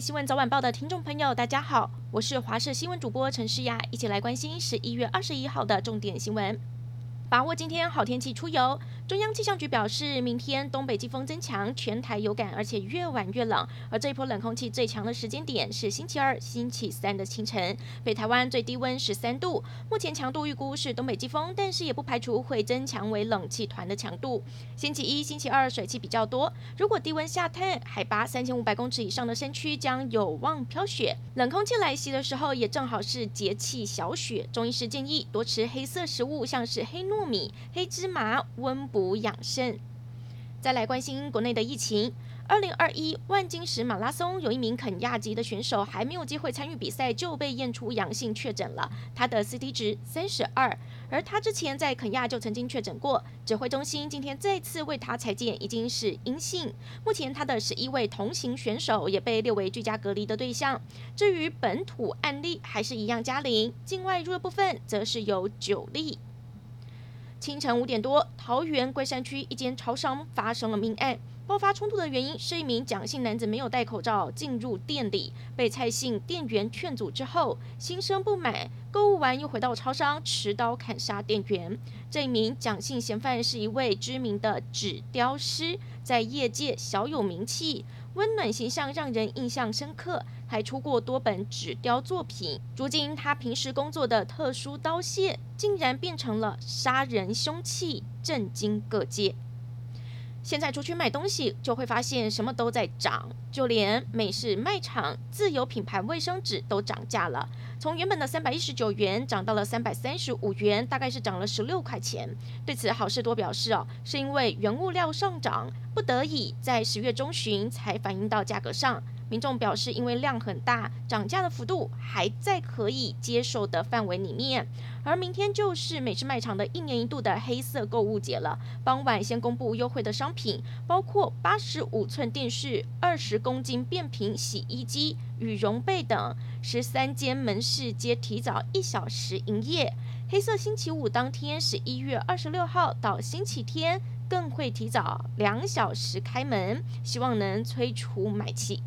新闻早晚报的听众朋友，大家好，我是华视新闻主播陈诗雅，一起来关心十一月二十一号的重点新闻。把握今天好天气出游。中央气象局表示，明天东北季风增强，全台有感，而且越晚越冷。而这一波冷空气最强的时间点是星期二、星期三的清晨。北台湾最低温十三度，目前强度预估是东北季风，但是也不排除会增强为冷气团的强度。星期一、星期二水汽比较多，如果低温下探，海拔三千五百公尺以上的山区将有望飘雪。冷空气来袭的时候，也正好是节气小雪。中医师建议多吃黑色食物，像是黑糯米、黑芝麻温补补养肾。再来关心国内的疫情。二零二一万金石马拉松有一名肯亚籍的选手还没有机会参与比赛就被验出阳性确诊了，他的 CT 值三十二，而他之前在肯亚就曾经确诊过。指挥中心今天再次为他采检，已经是阴性。目前他的十一位同行选手也被列为居家隔离的对象。至于本土案例还是一样加零，境外入的部分则是有九例。清晨五点多，桃园龟山区一间超商发生了命案。爆发冲突的原因是一名蒋姓男子没有戴口罩进入店里，被蔡姓店员劝阻之后，心生不满，购物完又回到超商，持刀砍杀店员。这一名蒋姓嫌犯是一位知名的纸雕师，在业界小有名气，温暖形象让人印象深刻，还出过多本纸雕作品。如今他平时工作的特殊刀械，竟然变成了杀人凶器，震惊各界。现在出去买东西，就会发现什么都在涨，就连美式卖场自有品牌卫生纸都涨价了，从原本的三百一十九元涨到了三百三十五元，大概是涨了十六块钱。对此，好事多表示哦，是因为原物料上涨，不得已在十月中旬才反映到价格上。民众表示，因为量很大，涨价的幅度还在可以接受的范围里面。而明天就是美式卖场的一年一度的黑色购物节了。傍晚先公布优惠的商品，包括八十五寸电视、二十公斤变频洗衣机、羽绒被等。十三间门市皆提早一小时营业。黑色星期五当天，十一月二十六号到星期天，更会提早两小时开门，希望能催出买气。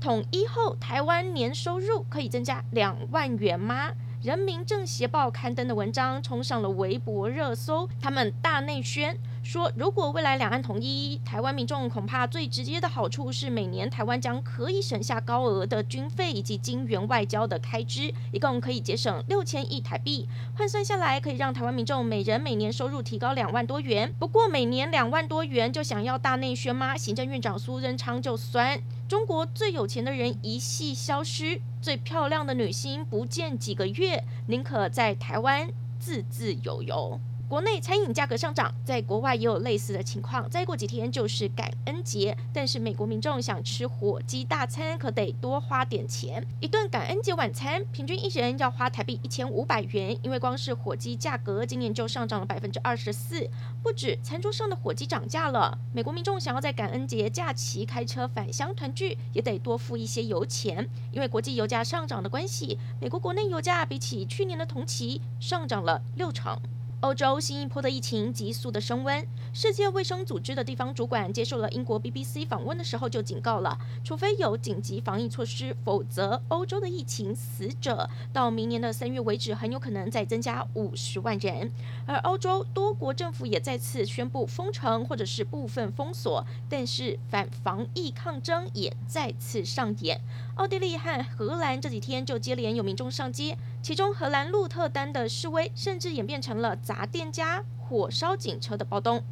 统一后，台湾年收入可以增加两万元吗？人民政协报刊登的文章冲上了微博热搜。他们大内宣说，如果未来两岸统一，台湾民众恐怕最直接的好处是，每年台湾将可以省下高额的军费以及金援外交的开支，一共可以节省六千亿台币。换算下来，可以让台湾民众每人每年收入提高两万多元。不过，每年两万多元就想要大内宣吗？行政院长苏贞昌就酸。中国最有钱的人一系消失，最漂亮的女星不见几个月，宁可在台湾自自由由。国内餐饮价格上涨，在国外也有类似的情况。再过几天就是感恩节，但是美国民众想吃火鸡大餐，可得多花点钱。一顿感恩节晚餐，平均一人要花台币一千五百元，因为光是火鸡价格今年就上涨了百分之二十四。不止餐桌上的火鸡涨价了，美国民众想要在感恩节假期开车返乡团聚，也得多付一些油钱。因为国际油价上涨的关系，美国国内油价比起去年的同期上涨了六成。欧洲新一波的疫情急速的升温，世界卫生组织的地方主管接受了英国 BBC 访问的时候就警告了，除非有紧急防疫措施，否则欧洲的疫情死者到明年的三月为止很有可能再增加五十万人。而欧洲多国政府也再次宣布封城或者是部分封锁，但是反防疫抗争也再次上演。奥地利和荷兰这几天就接连有民众上街，其中荷兰鹿特丹的示威甚至演变成了砸店家、火烧警车的暴动。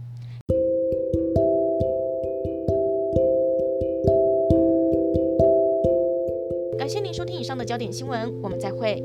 感谢您收听以上的焦点新闻，我们再会。